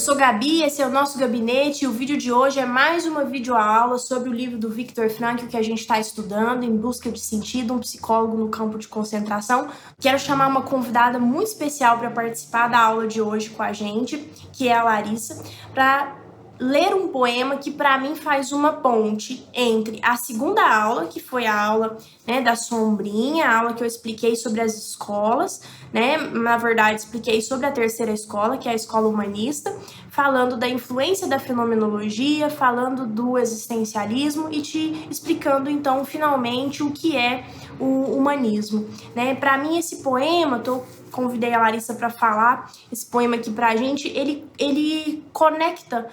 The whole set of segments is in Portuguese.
sou Gabi, esse é o nosso gabinete e o vídeo de hoje é mais uma videoaula sobre o livro do Viktor Frankl que a gente está estudando, Em Busca de Sentido, um psicólogo no campo de concentração. Quero chamar uma convidada muito especial para participar da aula de hoje com a gente, que é a Larissa, para ler um poema que para mim faz uma ponte entre a segunda aula, que foi a aula né, da sombrinha, a aula que eu expliquei sobre as escolas, né? Na verdade, expliquei sobre a terceira escola, que é a escola humanista, falando da influência da fenomenologia, falando do existencialismo e te explicando então finalmente o que é o humanismo, né? Para mim esse poema, tô convidei a Larissa para falar esse poema aqui pra gente, ele ele conecta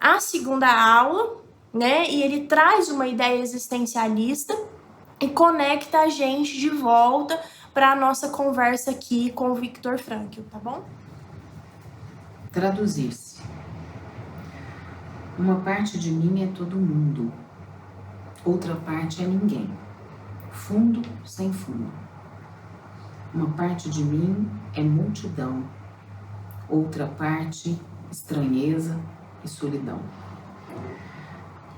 a segunda aula, né? E ele traz uma ideia existencialista e conecta a gente de volta para a nossa conversa aqui com o Victor Frankl, tá bom? Traduzir-se. Uma parte de mim é todo mundo, outra parte é ninguém. Fundo sem fundo. Uma parte de mim é multidão, outra parte estranheza, e solidão.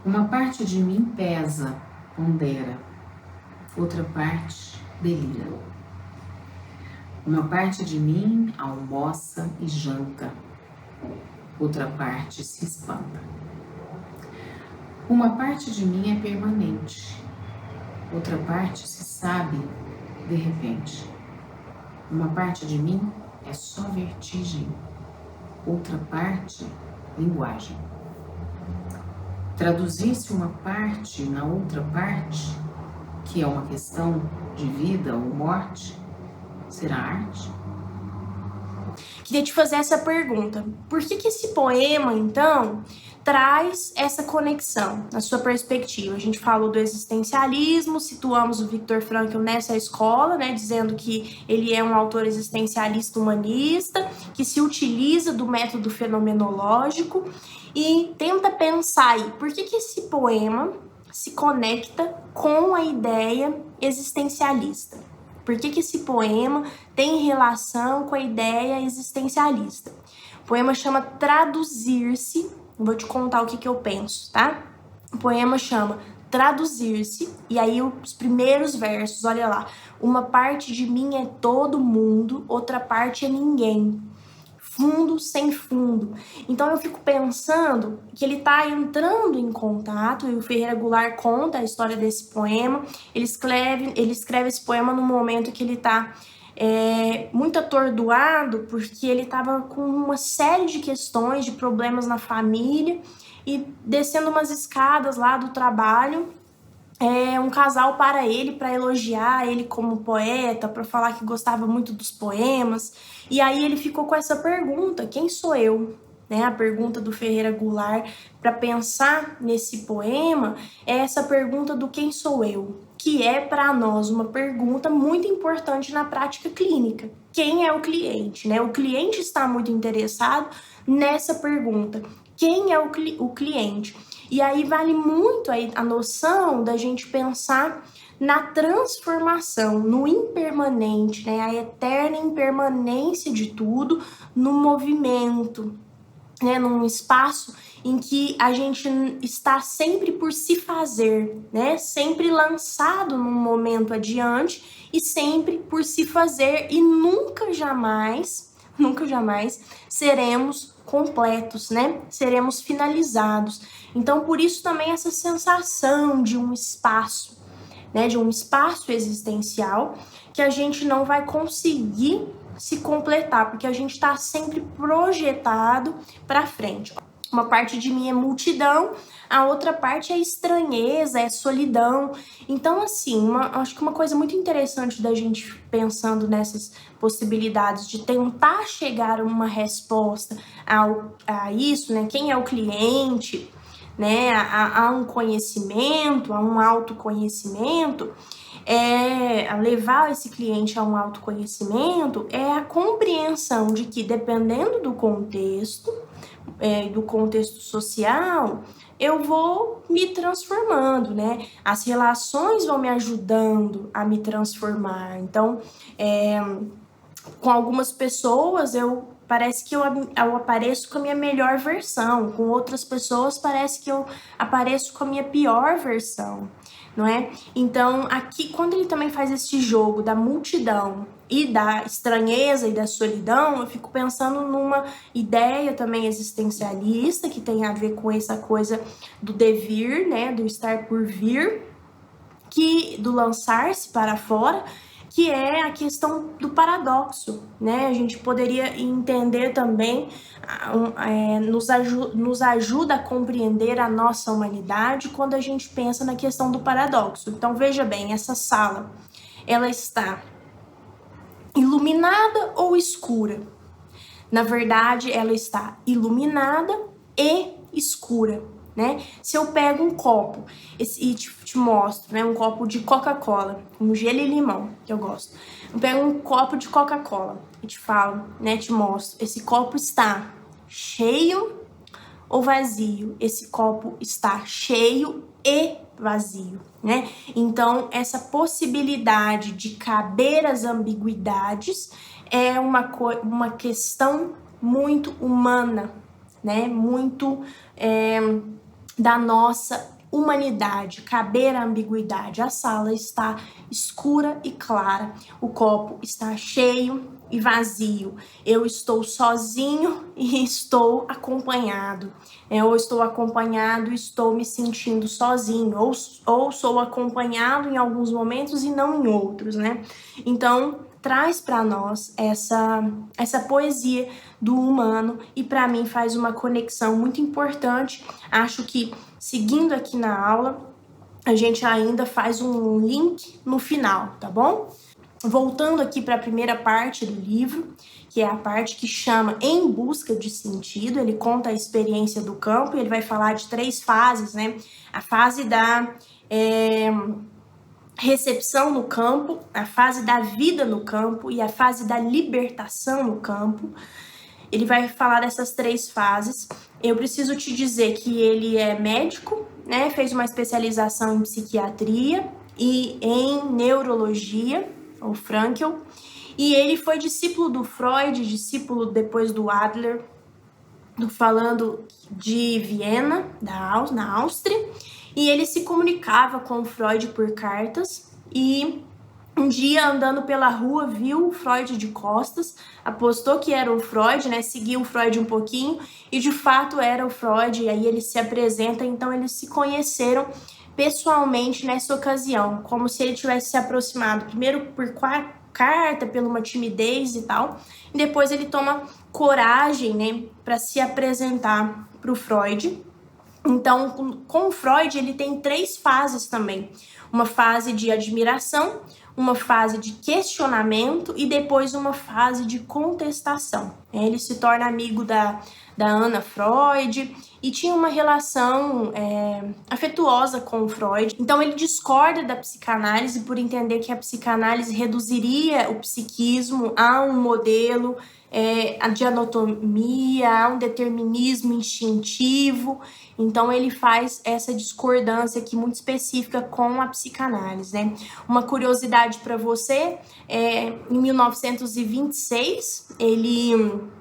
Uma parte de mim pesa, pondera, outra parte delira. Uma parte de mim almoça e janta, outra parte se espanta. Uma parte de mim é permanente, outra parte se sabe de repente. Uma parte de mim é só vertigem, outra parte linguagem. Traduzir-se uma parte na outra parte, que é uma questão de vida ou morte, será arte? Queria te fazer essa pergunta. Por que, que esse poema, então, traz essa conexão na sua perspectiva. A gente falou do existencialismo, situamos o Viktor Frankl nessa escola, né, dizendo que ele é um autor existencialista humanista, que se utiliza do método fenomenológico e tenta pensar aí, por que que esse poema se conecta com a ideia existencialista? Por que, que esse poema tem relação com a ideia existencialista? O poema chama Traduzir-se Vou te contar o que, que eu penso, tá? O poema chama Traduzir-se, e aí os primeiros versos, olha lá. Uma parte de mim é todo mundo, outra parte é ninguém. Fundo sem fundo. Então eu fico pensando que ele tá entrando em contato, e o Ferreira Goulart conta a história desse poema. Ele escreve, ele escreve esse poema no momento que ele tá é, muito atordoado porque ele estava com uma série de questões, de problemas na família e descendo umas escadas lá do trabalho. É, um casal para ele para elogiar ele como poeta, para falar que gostava muito dos poemas. E aí ele ficou com essa pergunta: quem sou eu? Né, a pergunta do Ferreira Goulart para pensar nesse poema é essa pergunta do quem sou eu que é para nós uma pergunta muito importante na prática clínica. Quem é o cliente? Né? O cliente está muito interessado nessa pergunta. Quem é o, cli o cliente? E aí vale muito a noção da gente pensar na transformação, no impermanente, né? a eterna impermanência de tudo no movimento, né? num espaço em que a gente está sempre por se fazer, né? Sempre lançado num momento adiante e sempre por se fazer e nunca jamais, nunca jamais seremos completos, né? Seremos finalizados. Então, por isso também essa sensação de um espaço, né, de um espaço existencial que a gente não vai conseguir se completar, porque a gente está sempre projetado para frente. Uma parte de mim é multidão, a outra parte é estranheza, é solidão. Então, assim, uma, acho que uma coisa muito interessante da gente pensando nessas possibilidades de tentar chegar a uma resposta ao, a isso, né? Quem é o cliente, né? A, a um conhecimento, a um autoconhecimento é levar esse cliente a um autoconhecimento é a compreensão de que dependendo do contexto, é, do contexto social, eu vou me transformando, né? As relações vão me ajudando a me transformar. Então, é, com algumas pessoas eu parece que eu, eu apareço com a minha melhor versão, com outras pessoas parece que eu apareço com a minha pior versão, não é? Então, aqui, quando ele também faz esse jogo da multidão e da estranheza e da solidão, eu fico pensando numa ideia também existencialista que tem a ver com essa coisa do devir, né, do estar por vir, que do lançar-se para fora, que é a questão do paradoxo, né? A gente poderia entender também, é, nos, aju nos ajuda a compreender a nossa humanidade quando a gente pensa na questão do paradoxo. Então veja bem, essa sala, ela está iluminada ou escura? Na verdade, ela está iluminada e escura né? Se eu pego um copo e te, te, mostro, né? Um copo de Coca-Cola, com gelo e limão, que eu gosto. Eu pego um copo de Coca-Cola e te falo, né? Te mostro. Esse copo está cheio ou vazio? Esse copo está cheio e vazio, né? Então, essa possibilidade de caber as ambiguidades é uma, uma questão muito humana, né? Muito. É, da nossa humanidade, caber a ambiguidade. A sala está escura e clara, o copo está cheio e vazio. Eu estou sozinho e estou acompanhado. Ou estou acompanhado e estou me sentindo sozinho, ou, ou sou acompanhado em alguns momentos e não em outros, né? Então, traz para nós essa, essa poesia do humano e para mim faz uma conexão muito importante. Acho que seguindo aqui na aula, a gente ainda faz um link no final, tá bom? Voltando aqui para a primeira parte do livro, que é a parte que chama Em Busca de Sentido, ele conta a experiência do campo e ele vai falar de três fases, né? A fase da. É, recepção no campo, a fase da vida no campo e a fase da libertação no campo. Ele vai falar dessas três fases. Eu preciso te dizer que ele é médico, né? Fez uma especialização em psiquiatria e em neurologia, o Frankel, e ele foi discípulo do Freud, discípulo depois do Adler, do falando de Viena, da na Áustria, e ele se comunicava com Freud por cartas e um dia andando pela rua viu o Freud de costas, apostou que era o Freud, né? Seguiu o Freud um pouquinho e de fato era o Freud. E aí ele se apresenta, então eles se conheceram pessoalmente nessa ocasião, como se ele tivesse se aproximado primeiro por carta, pela uma timidez e tal, e depois ele toma coragem, né, para se apresentar para o Freud então, com, Freud, ele tem três fases também: uma fase de admiração, uma fase de questionamento e depois uma fase de contestação. Ele se torna amigo da, da Ana Freud e tinha uma relação é, afetuosa com Freud. Então ele discorda da psicanálise por entender que a psicanálise reduziria o psiquismo a um modelo é, de anatomia, um determinismo instintivo. Então ele faz essa discordância aqui muito específica com a psicanálise, né? Uma curiosidade para você, é, em 1926, ele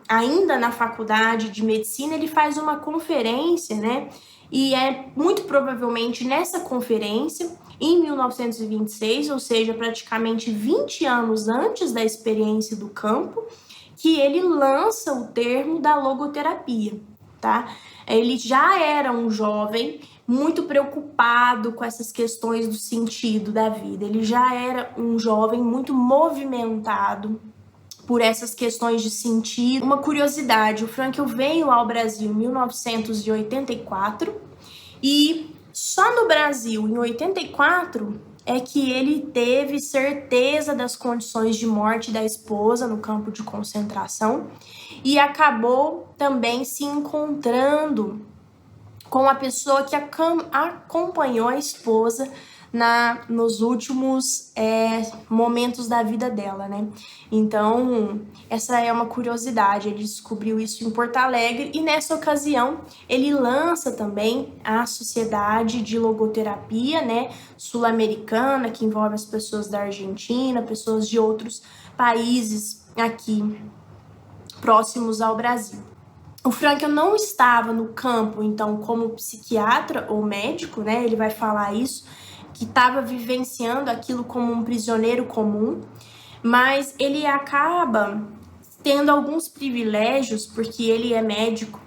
ainda na faculdade de medicina, ele faz uma conferência, né? E é muito provavelmente nessa conferência em 1926, ou seja, praticamente 20 anos antes da experiência do campo, que ele lança o termo da logoterapia, tá? Ele já era um jovem muito preocupado com essas questões do sentido da vida. Ele já era um jovem muito movimentado por essas questões de sentido. Uma curiosidade, o Frankl veio ao Brasil em 1984 e só no Brasil, em 84, é que ele teve certeza das condições de morte da esposa no campo de concentração e acabou também se encontrando com a pessoa que acompanhou a esposa na nos últimos é, momentos da vida dela, né? Então, essa é uma curiosidade. Ele descobriu isso em Porto Alegre e nessa ocasião ele lança também a Sociedade de Logoterapia, né, sul-americana, que envolve as pessoas da Argentina, pessoas de outros países aqui próximos ao Brasil. O Frankel não estava no campo, então, como psiquiatra ou médico, né? Ele vai falar isso, que estava vivenciando aquilo como um prisioneiro comum, mas ele acaba tendo alguns privilégios porque ele é médico.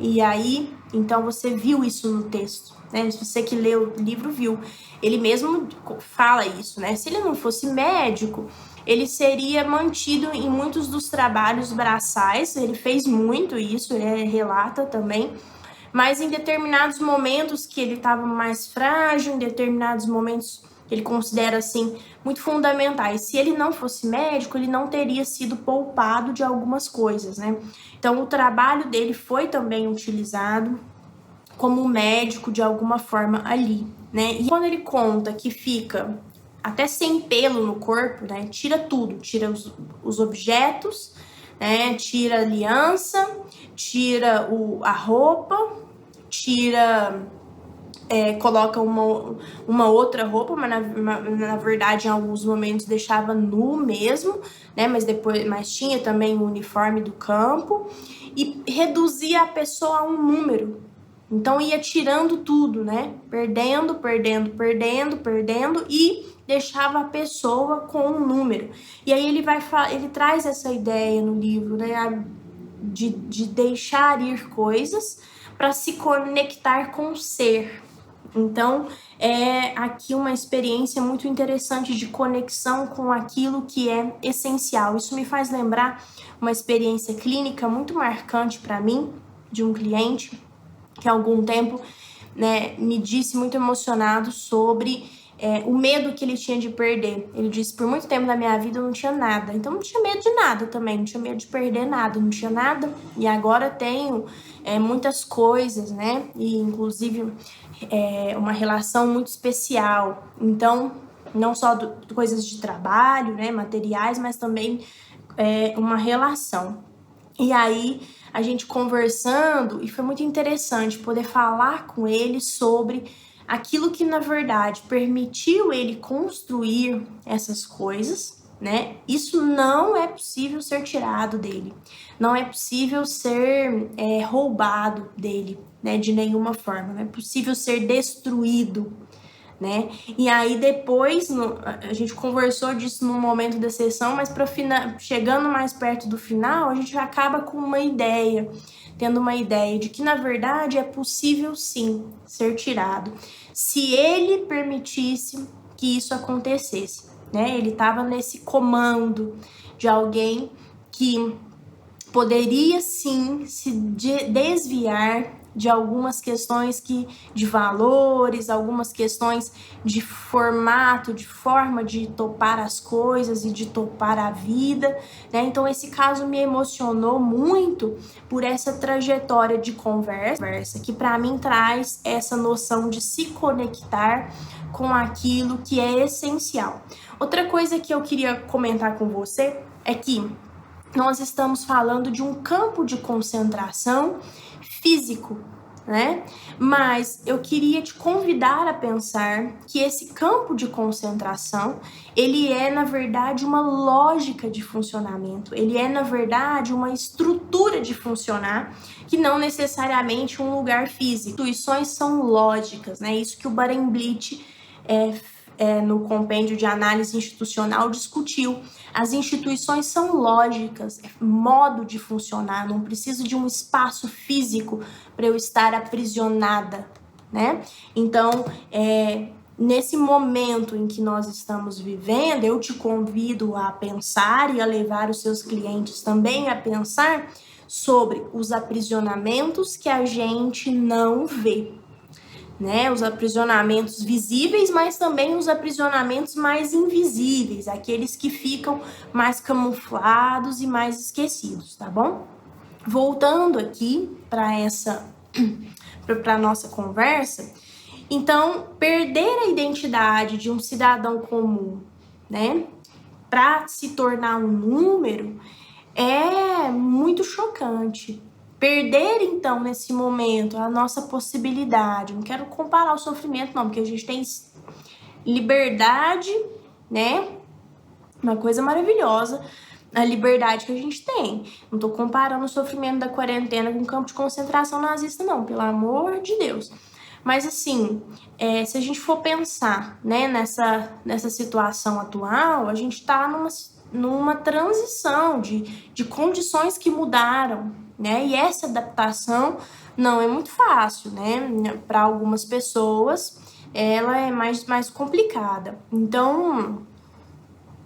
E aí, então você viu isso no texto, né? Você que leu o livro viu, ele mesmo fala isso, né? Se ele não fosse médico, ele seria mantido em muitos dos trabalhos braçais, ele fez muito isso, ele relata também, mas em determinados momentos que ele estava mais frágil, em determinados momentos que ele considera assim muito fundamentais. Se ele não fosse médico, ele não teria sido poupado de algumas coisas, né? Então o trabalho dele foi também utilizado como médico de alguma forma ali, né? E quando ele conta que fica até sem pelo no corpo, né? Tira tudo, tira os, os objetos, né? Tira a aliança, tira o, a roupa, tira é, coloca uma, uma outra roupa, mas na, na verdade em alguns momentos deixava nu mesmo, né? Mas depois, mas tinha também o uniforme do campo e reduzia a pessoa a um número. Então ia tirando tudo, né? Perdendo, perdendo, perdendo, perdendo e deixava a pessoa com um número. E aí ele vai ele traz essa ideia no livro, né, de, de deixar ir coisas para se conectar com o ser. Então, é aqui uma experiência muito interessante de conexão com aquilo que é essencial. Isso me faz lembrar uma experiência clínica muito marcante para mim, de um cliente que há algum tempo né, me disse muito emocionado sobre é, o medo que ele tinha de perder. Ele disse: por muito tempo na minha vida eu não tinha nada. Então não tinha medo de nada também, não tinha medo de perder nada, não tinha nada. E agora tenho é, muitas coisas, né? E inclusive é, uma relação muito especial. Então, não só do, coisas de trabalho, né? Materiais, mas também é, uma relação. E aí a gente conversando, e foi muito interessante poder falar com ele sobre aquilo que na verdade permitiu ele construir essas coisas, né? Isso não é possível ser tirado dele, não é possível ser é, roubado dele, né? De nenhuma forma, não é possível ser destruído, né? E aí depois no, a gente conversou disso no momento da sessão, mas para chegando mais perto do final, a gente acaba com uma ideia tendo uma ideia de que na verdade é possível sim ser tirado, se ele permitisse que isso acontecesse, né? Ele estava nesse comando de alguém que poderia sim se desviar de algumas questões que de valores, algumas questões de formato, de forma de topar as coisas e de topar a vida, né? Então esse caso me emocionou muito por essa trajetória de conversa que para mim traz essa noção de se conectar com aquilo que é essencial. Outra coisa que eu queria comentar com você é que nós estamos falando de um campo de concentração físico, né? Mas eu queria te convidar a pensar que esse campo de concentração, ele é na verdade uma lógica de funcionamento, ele é na verdade uma estrutura de funcionar que não necessariamente um lugar físico. Instituições são lógicas, né? Isso que o Barenblit é, é, no compêndio de análise institucional discutiu. As instituições são lógicas, é modo de funcionar, não preciso de um espaço físico para eu estar aprisionada, né? Então, é, nesse momento em que nós estamos vivendo, eu te convido a pensar e a levar os seus clientes também a pensar sobre os aprisionamentos que a gente não vê né? Os aprisionamentos visíveis, mas também os aprisionamentos mais invisíveis, aqueles que ficam mais camuflados e mais esquecidos, tá bom? Voltando aqui para essa para nossa conversa, então perder a identidade de um cidadão comum, né, para se tornar um número é muito chocante, Perder, então, nesse momento, a nossa possibilidade. Não quero comparar o sofrimento, não, porque a gente tem liberdade, né? Uma coisa maravilhosa. a liberdade que a gente tem. Não tô comparando o sofrimento da quarentena com o campo de concentração nazista, não, pelo amor de Deus. Mas assim, é, se a gente for pensar né, nessa, nessa situação atual, a gente está numa, numa transição de, de condições que mudaram, né? E essa adaptação não é muito fácil, né? Para algumas pessoas, ela é mais, mais complicada. Então,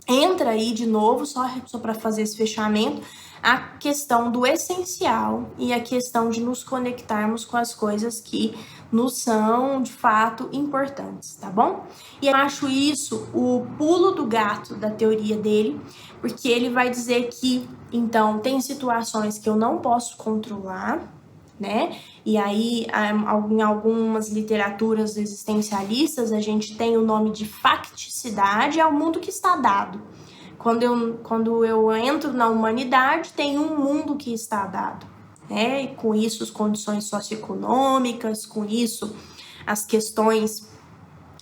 entra aí de novo, só, só para fazer esse fechamento, a questão do essencial e a questão de nos conectarmos com as coisas que nos são de fato importantes, tá bom? E eu acho isso o pulo do gato da teoria dele, porque ele vai dizer que então tem situações que eu não posso controlar, né? E aí, em algumas literaturas existencialistas, a gente tem o nome de facticidade, é o mundo que está dado. Quando eu, quando eu entro na humanidade, tem um mundo que está dado. Né? E com isso, as condições socioeconômicas, com isso, as questões,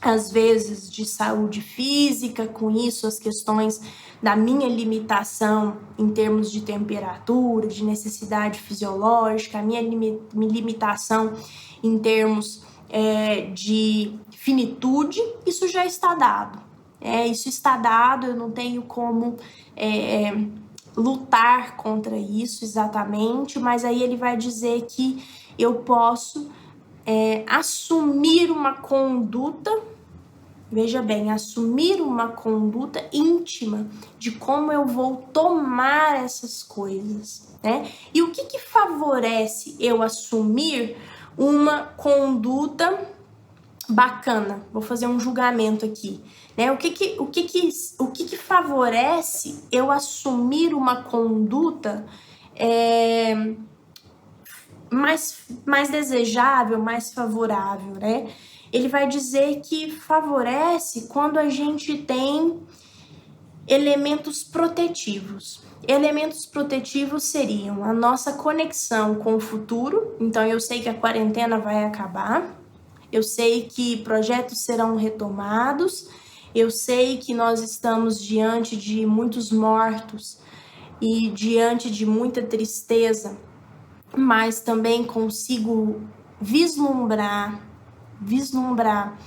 às vezes, de saúde física, com isso, as questões da minha limitação em termos de temperatura, de necessidade fisiológica, a minha limitação em termos é, de finitude, isso já está dado. É, isso está dado, eu não tenho como é, é lutar contra isso exatamente, mas aí ele vai dizer que eu posso é, assumir uma conduta Veja bem, assumir uma conduta íntima de como eu vou tomar essas coisas, né? E o que, que favorece eu assumir uma conduta bacana? Vou fazer um julgamento aqui, né? O que que, o que, que, o que, que favorece eu assumir uma conduta é, mais, mais desejável, mais favorável, né? Ele vai dizer que favorece quando a gente tem elementos protetivos. Elementos protetivos seriam a nossa conexão com o futuro. Então, eu sei que a quarentena vai acabar, eu sei que projetos serão retomados, eu sei que nós estamos diante de muitos mortos e diante de muita tristeza, mas também consigo vislumbrar vislumbrar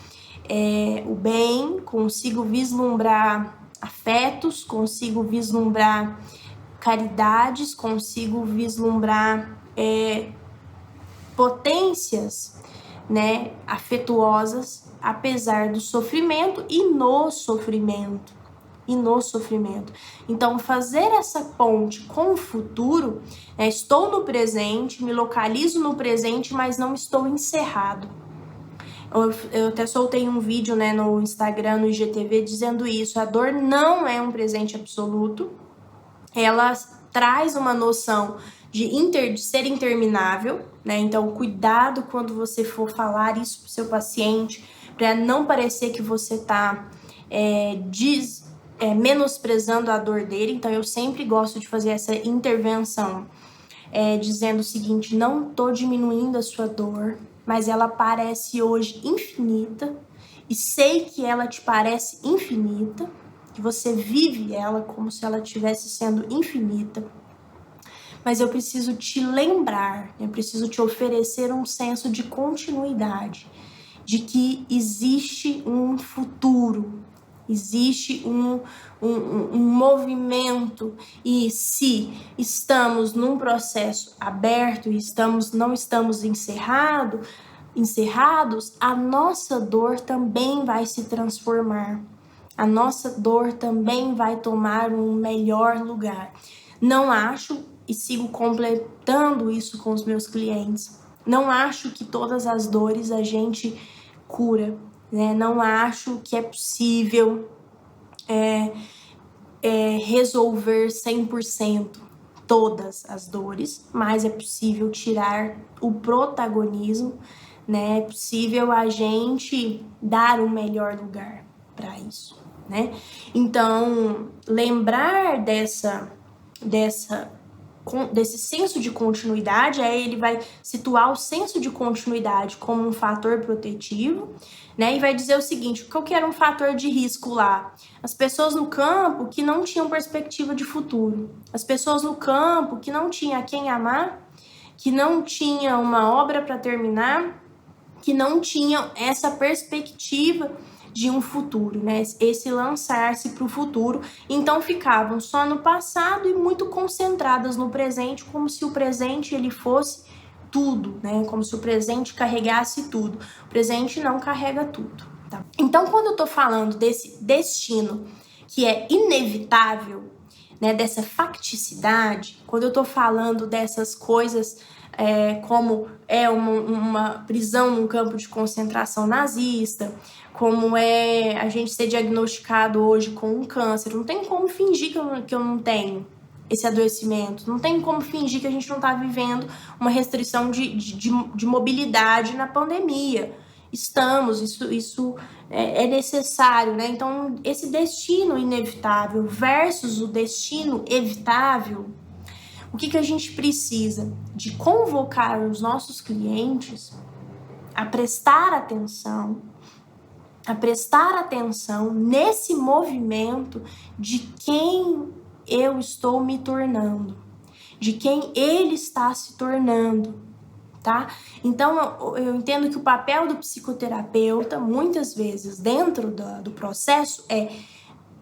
é, o bem, consigo vislumbrar afetos, consigo vislumbrar caridades, consigo vislumbrar é, potências né, afetuosas, apesar do sofrimento e no sofrimento. E no sofrimento. Então, fazer essa ponte com o futuro, né, estou no presente, me localizo no presente, mas não estou encerrado eu, eu até soltei um vídeo né, no Instagram, no IGTV, dizendo isso. A dor não é um presente absoluto. Ela traz uma noção de, inter, de ser interminável, né? Então, cuidado quando você for falar isso pro seu paciente, para não parecer que você tá é, diz, é, menosprezando a dor dele. Então, eu sempre gosto de fazer essa intervenção, é, dizendo o seguinte: não tô diminuindo a sua dor, mas ela parece hoje infinita e sei que ela te parece infinita, que você vive ela como se ela estivesse sendo infinita. Mas eu preciso te lembrar, eu preciso te oferecer um senso de continuidade, de que existe um futuro, existe um, um, um, movimento e se estamos num processo aberto e estamos não estamos encerrado, encerrados, a nossa dor também vai se transformar. A nossa dor também vai tomar um melhor lugar. Não acho e sigo completando isso com os meus clientes. Não acho que todas as dores a gente cura, né? Não acho que é possível é, é, resolver 100% todas as dores, mas é possível tirar o protagonismo, né? É possível a gente dar um melhor lugar para isso, né? Então, lembrar dessa dessa desse senso de continuidade, aí ele vai situar o senso de continuidade como um fator protetivo, né? E vai dizer o seguinte: qual que era um fator de risco lá? As pessoas no campo que não tinham perspectiva de futuro, as pessoas no campo que não tinham a quem amar, que não tinham uma obra para terminar, que não tinham essa perspectiva de um futuro, né? Esse lançar-se para o futuro. Então ficavam só no passado e muito concentradas no presente, como se o presente ele fosse tudo, né? Como se o presente carregasse tudo. O presente não carrega tudo. Tá? Então, quando eu tô falando desse destino que é inevitável, né? Dessa facticidade, quando eu tô falando dessas coisas é, como é uma, uma prisão num campo de concentração nazista, como é a gente ser diagnosticado hoje com um câncer. Não tem como fingir que eu, que eu não tenho esse adoecimento. Não tem como fingir que a gente não está vivendo uma restrição de, de, de, mobilidade na pandemia. Estamos, isso, isso é, é necessário, né? Então, esse destino inevitável versus o destino evitável, o que, que a gente precisa? De convocar os nossos clientes a prestar atenção a prestar atenção nesse movimento de quem eu estou me tornando, de quem ele está se tornando, tá? Então eu, entendo que o papel do psicoterapeuta, muitas vezes dentro do, do processo, é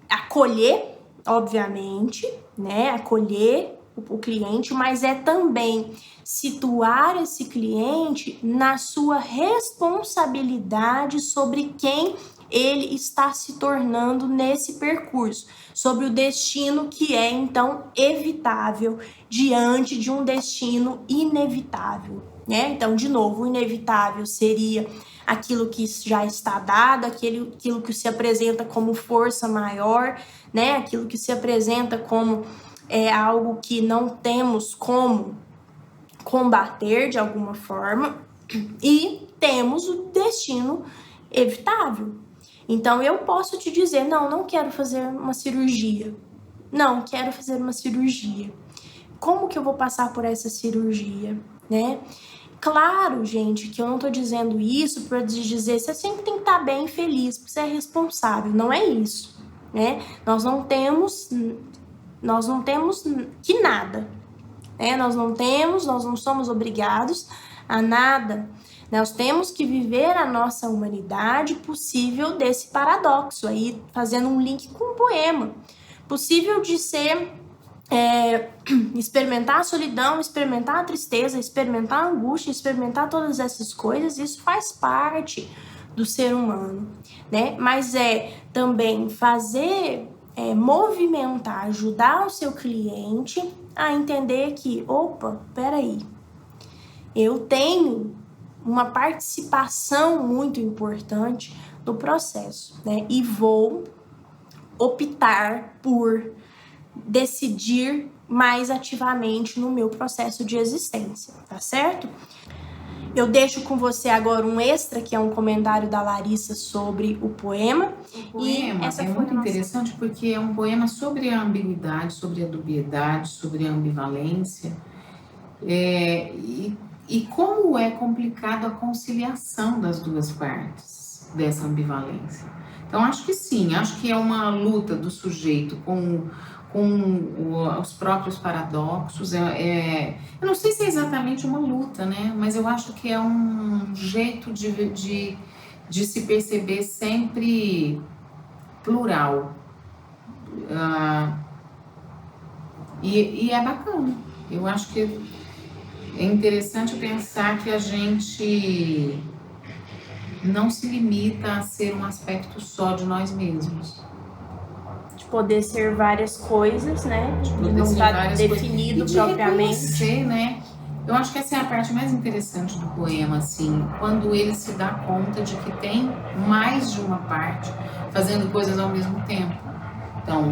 acolher, obviamente, né? Acolher o, cliente, mas é também situar esse cliente na sua responsabilidade sobre quem ele está se tornando nesse percurso, sobre o destino que é então evitável diante de um destino inevitável, né? Então, de novo, o inevitável seria aquilo que já está dado, aquele, aquilo que se apresenta como força maior, né? Aquilo que se apresenta como é algo que não temos como combater de alguma forma e temos o destino evitável. Então eu posso te dizer, não, não quero fazer uma cirurgia. Não, quero fazer uma cirurgia. Como que eu vou passar por essa cirurgia, né? Claro, gente, que eu não tô dizendo isso para dizer você sempre tem que estar tá bem feliz, porque você é responsável. Não é isso, né? Nós não temos nós não temos que nada. Né? Nós não temos, nós não somos obrigados a nada. Nós temos que viver a nossa humanidade possível desse paradoxo aí, fazendo um link com o poema. Possível de ser é, experimentar a solidão, experimentar a tristeza, experimentar a angústia, experimentar todas essas coisas, isso faz parte do ser humano, né? Mas é também fazer é, movimentar, ajudar o seu cliente a entender que, opa, peraí, eu tenho uma participação muito importante no processo, né? E vou optar por decidir mais ativamente no meu processo de existência, tá certo? Eu deixo com você agora um extra, que é um comentário da Larissa sobre o poema. O poema é muito nossa... interessante porque é um poema sobre a ambiguidade, sobre a dubiedade, sobre a ambivalência. É, e, e como é complicado a conciliação das duas partes dessa ambivalência. Então, acho que sim, acho que é uma luta do sujeito com com os próprios paradoxos. É, é, eu não sei se é exatamente uma luta, né? Mas eu acho que é um jeito de, de, de se perceber sempre plural. Ah, e, e é bacana. Eu acho que é interessante pensar que a gente não se limita a ser um aspecto só de nós mesmos poder ser várias coisas, né? De não estar tá definido de propriamente. né? Eu acho que essa é a parte mais interessante do poema, assim, quando ele se dá conta de que tem mais de uma parte fazendo coisas ao mesmo tempo. Então,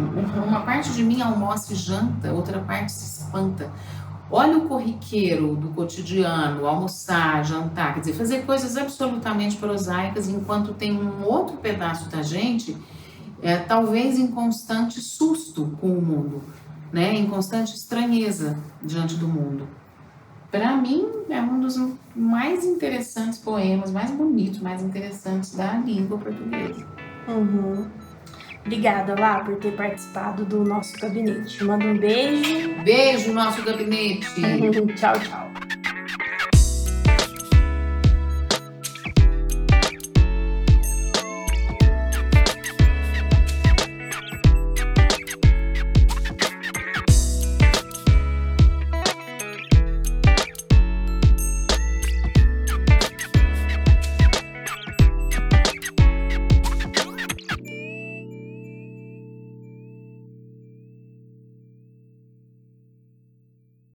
uma parte de mim almoça e janta, outra parte se espanta. Olha o corriqueiro do cotidiano, almoçar, jantar, quer dizer, fazer coisas absolutamente prosaicas, enquanto tem um outro pedaço da gente é, talvez em constante susto com o mundo. né, em constante estranheza diante do mundo. Para mim, é um dos mais interessantes poemas, mais bonitos, mais interessantes da língua portuguesa. Uhum. Obrigada, Lá, por ter participado do nosso gabinete. Manda um beijo. Beijo, nosso gabinete. tchau, tchau.